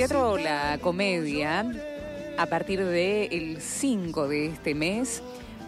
Teatro La Comedia, a partir del 5 de este mes,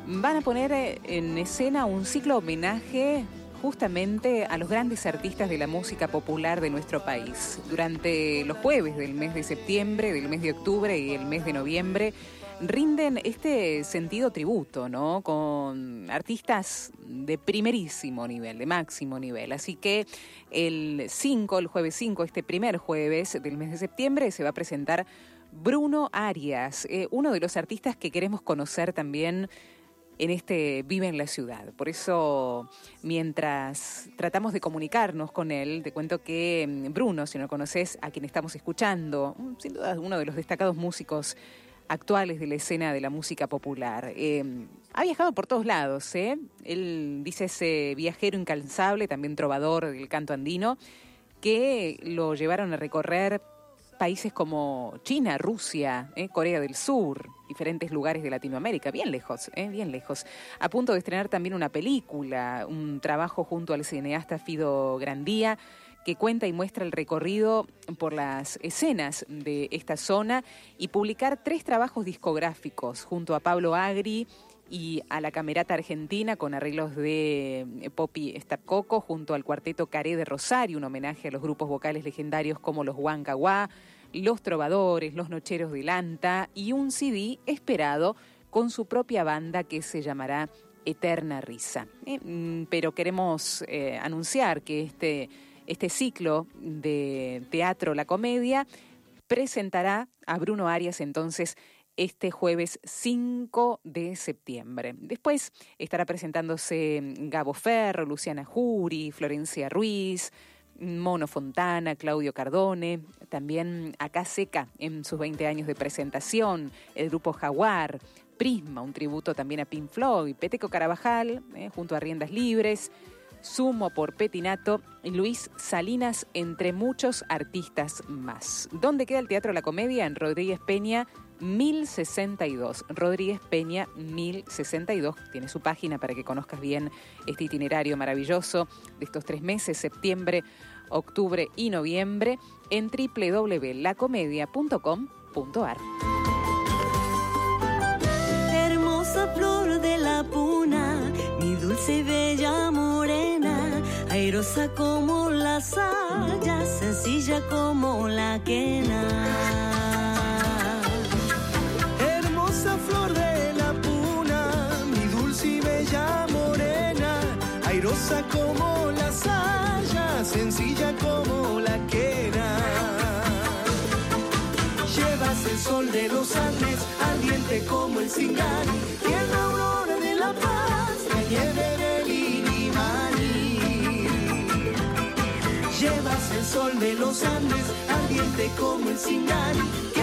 van a poner eh, en escena un ciclo homenaje justamente a los grandes artistas de la música popular de nuestro país. Durante los jueves del mes de septiembre, del mes de octubre y el mes de noviembre, rinden este sentido tributo, ¿no? Con artistas de primerísimo nivel, de máximo nivel. Así que el 5, el jueves 5, este primer jueves del mes de septiembre, se va a presentar Bruno Arias, eh, uno de los artistas que queremos conocer también en este Vive en la Ciudad. Por eso, mientras tratamos de comunicarnos con él, te cuento que mm, Bruno, si no conoces a quien estamos escuchando, mm, sin duda uno de los destacados músicos actuales de la escena de la música popular. Eh, ha viajado por todos lados, ¿eh? Él dice ese viajero incansable, también trovador del canto andino, que lo llevaron a recorrer países como China, Rusia, ¿eh? Corea del Sur, diferentes lugares de Latinoamérica, bien lejos, ¿eh? bien lejos. A punto de estrenar también una película, un trabajo junto al cineasta Fido Grandía que cuenta y muestra el recorrido por las escenas de esta zona y publicar tres trabajos discográficos junto a Pablo Agri y a la Camerata Argentina con arreglos de eh, Poppy Stapcoco junto al cuarteto Caré de Rosario, un homenaje a los grupos vocales legendarios como los Huancahuá, los Trovadores, los Nocheros de Lanta y un CD esperado con su propia banda que se llamará Eterna Risa. Eh, mm, pero queremos eh, anunciar que este este ciclo de teatro La Comedia presentará a Bruno Arias entonces este jueves 5 de septiembre. Después estará presentándose Gabo Ferro, Luciana Juri, Florencia Ruiz, Mono Fontana, Claudio Cardone, también Acá Seca en sus 20 años de presentación, el grupo Jaguar, Prisma, un tributo también a Pink Floyd, Peteco Carabajal, eh, junto a Riendas Libres, Sumo por Petinato Luis Salinas, entre muchos artistas más. ¿Dónde queda el Teatro La Comedia? En Rodríguez Peña 1062. Rodríguez Peña 1062. Tiene su página para que conozcas bien este itinerario maravilloso de estos tres meses, septiembre, octubre y noviembre, en www.lacomedia.com.ar. como la saya, sencilla como la quena. Hermosa flor de la puna, mi dulce y bella morena, airosa como la saya, sencilla como la quena. Llevas el sol de los Andes, ardiente como el cingal, y aurora de la paz, la nieve Llevas sol de los Andes, ardiente como el cingal, que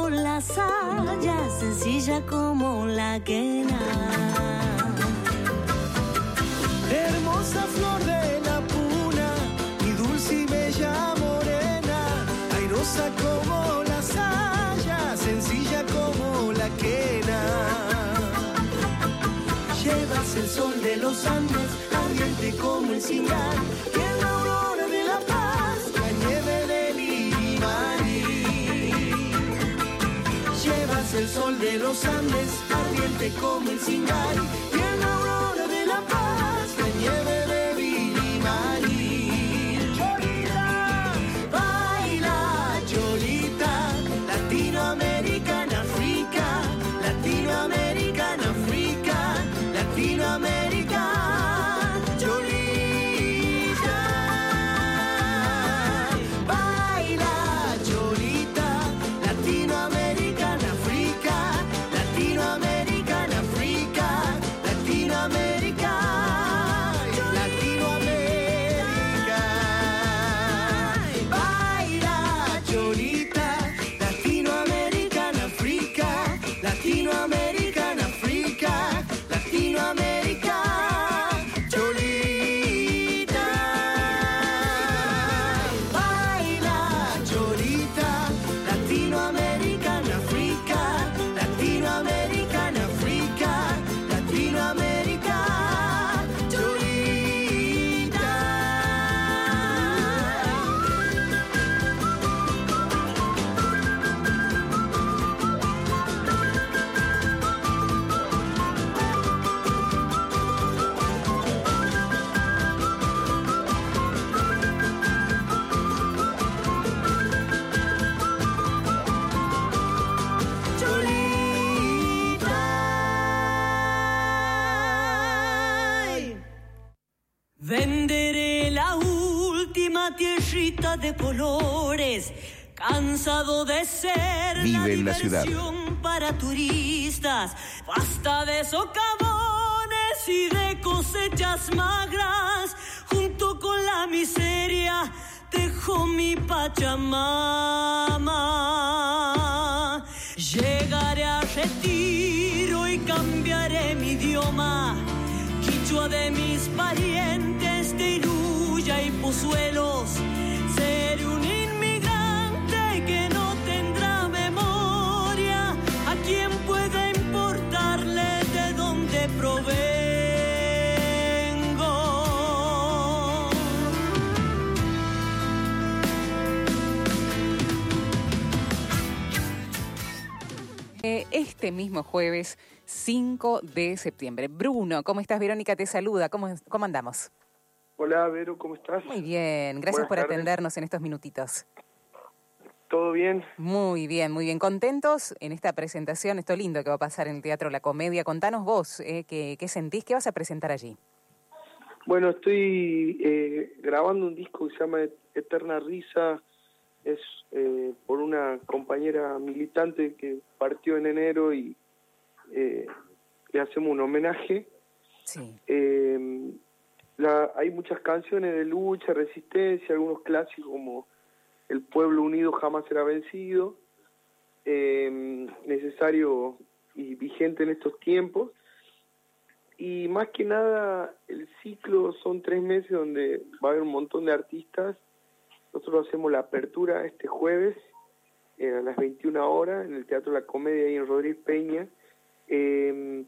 los Andes, ardiente como el cingal, el sol de los Andes, ardiente como el cingal, Venderé la última tierrita de colores, cansado de ser Vive la en para turistas, basta de socavones y de cosechas magras, junto con la miseria dejo mi Pachamama. Llegaré a retiro y cambiaré mi idioma, quichua de mis parientes Pozuelos. Seré un inmigrante que no tendrá memoria. A quien pueda importarle de dónde provengo. Eh, Este mismo jueves 5 de septiembre. Bruno, ¿cómo estás? Verónica te saluda. ¿Cómo, cómo andamos? Hola, Vero, ¿cómo estás? Muy bien, gracias Buenas por tardes. atendernos en estos minutitos. ¿Todo bien? Muy bien, muy bien. Contentos en esta presentación, esto lindo que va a pasar en el Teatro La Comedia. Contanos vos, eh, ¿qué, qué sentís? ¿Qué vas a presentar allí? Bueno, estoy eh, grabando un disco que se llama Eterna Risa. Es eh, por una compañera militante que partió en enero y eh, le hacemos un homenaje. Sí. Hay muchas canciones de lucha, resistencia, algunos clásicos como El pueblo unido jamás será vencido, eh, necesario y vigente en estos tiempos. Y más que nada, el ciclo son tres meses donde va a haber un montón de artistas. Nosotros hacemos la apertura este jueves eh, a las 21 horas en el Teatro La Comedia ahí en Rodríguez Peña. El,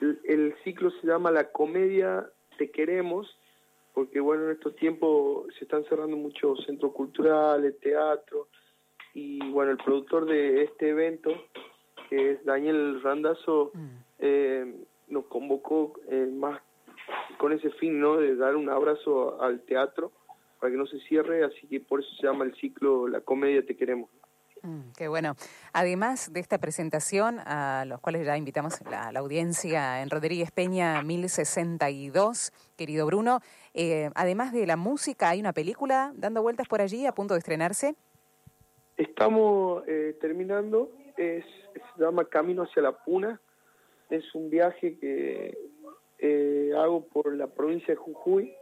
el ciclo se llama La Comedia Te Queremos, porque bueno, en estos tiempos se están cerrando muchos centros culturales, teatro, y bueno, el productor de este evento, que es Daniel Randazo, Mm. eh, nos convocó eh, más con ese fin, ¿no? De dar un abrazo al teatro para que no se cierre, así que por eso se llama el ciclo La Comedia Te Queremos. Mm, qué bueno. Además de esta presentación, a los cuales ya invitamos la, la audiencia en Rodríguez Peña 1062, querido Bruno, eh, además de la música, hay una película dando vueltas por allí a punto de estrenarse. Estamos eh, terminando, es, se llama Camino hacia la Puna, es un viaje que eh, hago por la provincia de Jujuy,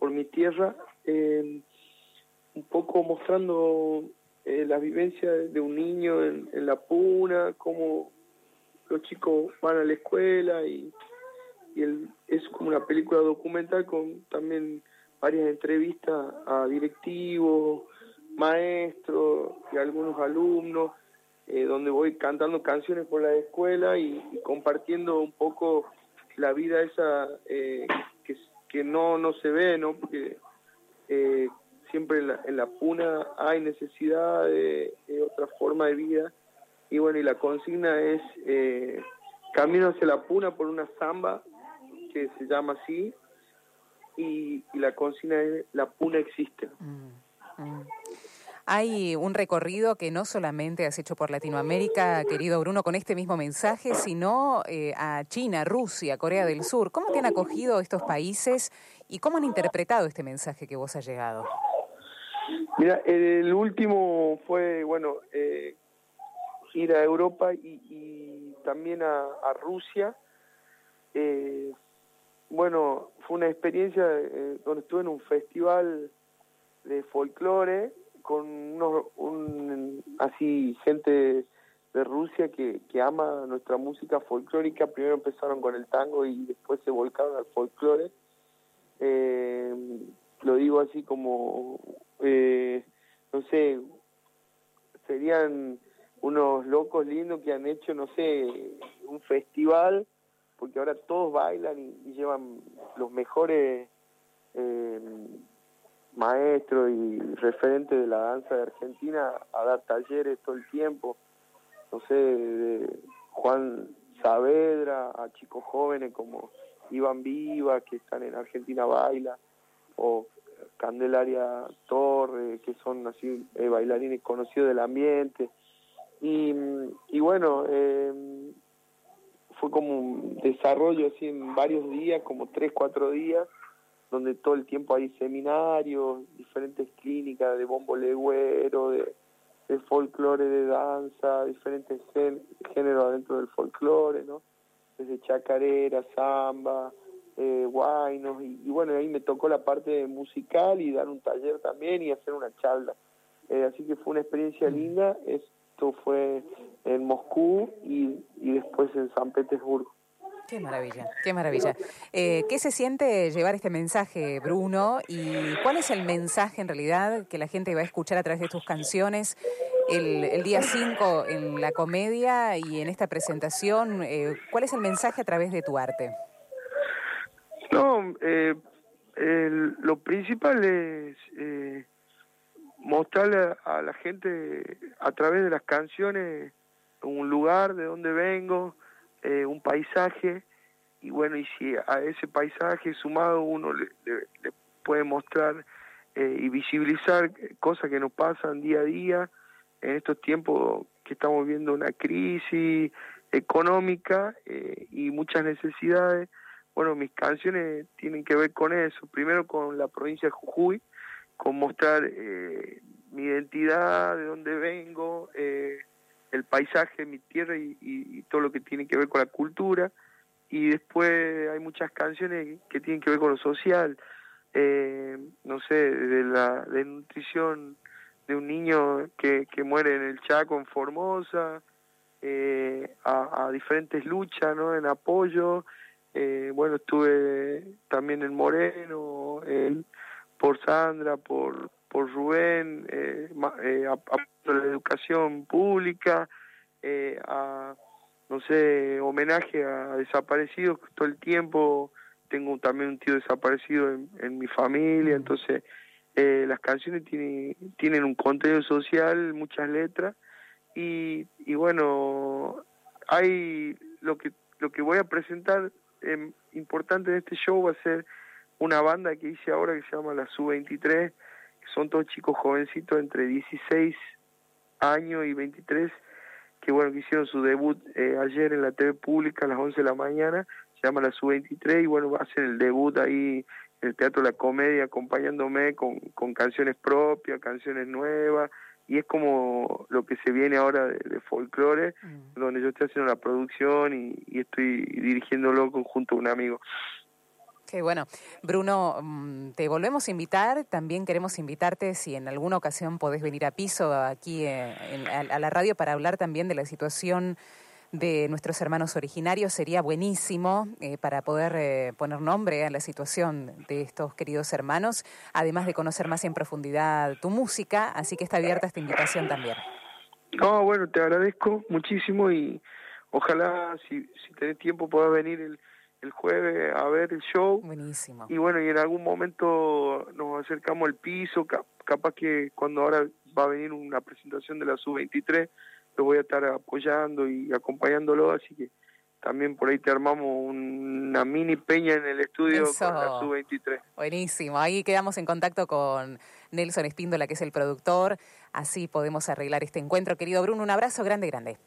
por mi tierra, un poco mostrando eh, la vivencia de un niño en, en la Puna, cómo los chicos van a la escuela y, el- es como una película documental con también varias entrevistas a directivos, maestros y algunos alumnos, eh, donde voy cantando canciones por la escuela y, y compartiendo un poco la vida esa eh, que, que no, no se ve, ¿no? Porque eh, siempre en la, en la puna hay necesidad de, otra forma de vida y bueno, y la consigna es eh, Camino hacia la puna por una samba que se llama así y, y la consigna es La puna existe. Mm, mm. Hay un recorrido que no solamente has hecho por Latinoamérica, querido Bruno, con este mismo mensaje, sino eh, a China, Rusia, Corea del Sur. ¿Cómo te han acogido estos países y cómo han interpretado este mensaje que vos has llegado? Mira, el último fue, bueno, eh, ir a Europa y, y también a, Rusia. Eh, bueno, fue una experiencia eh, donde estuve en un festival de folclore con unos, un, así gente de Rusia que, que ama nuestra música folclórica. Primero empezaron con el tango y después se volcaron al folclore. Eh, lo digo así como, eh, no sé, serían unos locos lindos que han hecho, no sé, un festival, porque ahora todos bailan y, llevan los mejores eh, maestros y referentes de la danza de Argentina a dar talleres todo el tiempo, no sé, de Juan Saavedra a chicos jóvenes como Iván Viva, que están en Argentina Baila, o Candelaria Torre, que son así eh, bailarines conocidos del ambiente. Y, y bueno, eh, fue como un desarrollo así en varios días, como tres, cuatro días, donde todo el tiempo hay seminarios, diferentes clínicas de bombo legüero, de, de folclore, de danza, diferentes géneros dentro del folclore, ¿no? Desde chacarera, samba, eh, guainos, y, bueno, ahí me tocó la parte musical y dar un taller también y hacer una charla. Eh, así que fue una experiencia linda, esto fue en Moscú y, y después en San Petersburgo. Qué maravilla, qué maravilla. Eh, ¿Qué se siente llevar este mensaje, Bruno? ¿Y cuál es el mensaje en realidad que la gente va a escuchar a través de tus canciones el, el día 5 en la comedia y en esta presentación? Eh, ¿Cuál es el mensaje a través de tu arte? No, eh, lo principal es eh, mostrarle a la gente a través de las canciones un lugar de donde vengo, eh, un paisaje y bueno, y si a ese paisaje sumado uno le, puede mostrar eh, y visibilizar cosas que nos pasan día a día en estos tiempos que estamos viendo una crisis económica eh, y muchas necesidades. Bueno, mis canciones tienen que ver con eso. Primero con la provincia de Jujuy, con mostrar mi identidad, de dónde vengo, eh, el paisaje, mi tierra y, todo lo que tiene que ver con la cultura. Y después hay muchas canciones que tienen que ver con lo social. Eh, no sé, de la de nutrición de un niño que, que muere en el Chaco, en Formosa, eh, a, diferentes luchas, ¿no? En apoyo. Eh, bueno, estuve también en Moreno, por Sandra, por, por Rubén, eh, eh, a, la educación pública, eh, a, no sé, homenaje a desaparecidos todo el tiempo. Tengo también un tío desaparecido en, mi familia, entonces eh, las canciones tienen, tienen un contenido social, muchas letras, y, y bueno, hay lo que, lo que voy a presentar eh, importante en este show va a ser una banda que hice ahora que se llama la Sub-23, son todos chicos jovencitos entre 16 años y 23 que bueno que hicieron su debut eh, ayer en la TV pública a las 11 de la mañana se llama la sub-23 y bueno va a el debut ahí en el Teatro de la Comedia acompañándome con canciones propias canciones nuevas y es como lo que se viene ahora de, folclore mm. donde yo estoy haciendo la producción y, y estoy dirigiéndolo junto a un amigo Qué bueno. Bruno, mm, te volvemos a invitar. También queremos invitarte si en alguna ocasión podés venir a piso aquí eh, a, la radio para hablar también de la situación de nuestros hermanos originarios. Sería buenísimo eh, para poder eh, poner nombre a la situación de estos queridos hermanos, además de conocer más en profundidad tu música. Así que está abierta esta invitación también. No, bueno, te agradezco muchísimo y ojalá si, si tenés tiempo puedas venir el el jueves a ver el show. Buenísimo. Y bueno, y en algún momento nos acercamos al piso, capaz que cuando ahora va a venir una presentación de la Sub-23, lo voy a estar apoyando y acompañándolo, así que también por ahí te armamos una mini peña en el estudio con la Sub-23. Buenísimo, ahí quedamos en contacto con Nelson Espíndola, que es el productor, así podemos arreglar este encuentro. Querido Bruno, un abrazo grande, grande.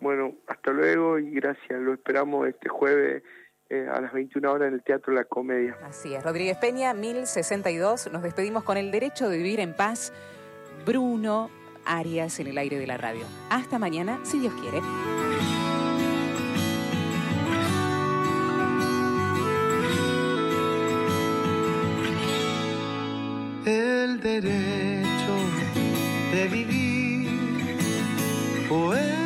Bueno, hasta luego y gracias. Lo esperamos este jueves eh, a las 21 horas en el Teatro La Comedia. Así es. Rodríguez Peña, 1062. Nos despedimos con el derecho de vivir en paz. Bruno Arias en el aire de la radio. Hasta mañana, si Dios quiere. El derecho de vivir. Pues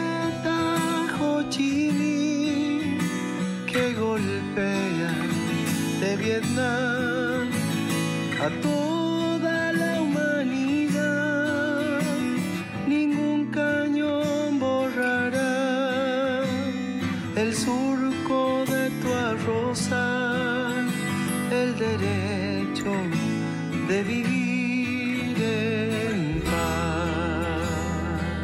que golpea de Vietnam a toda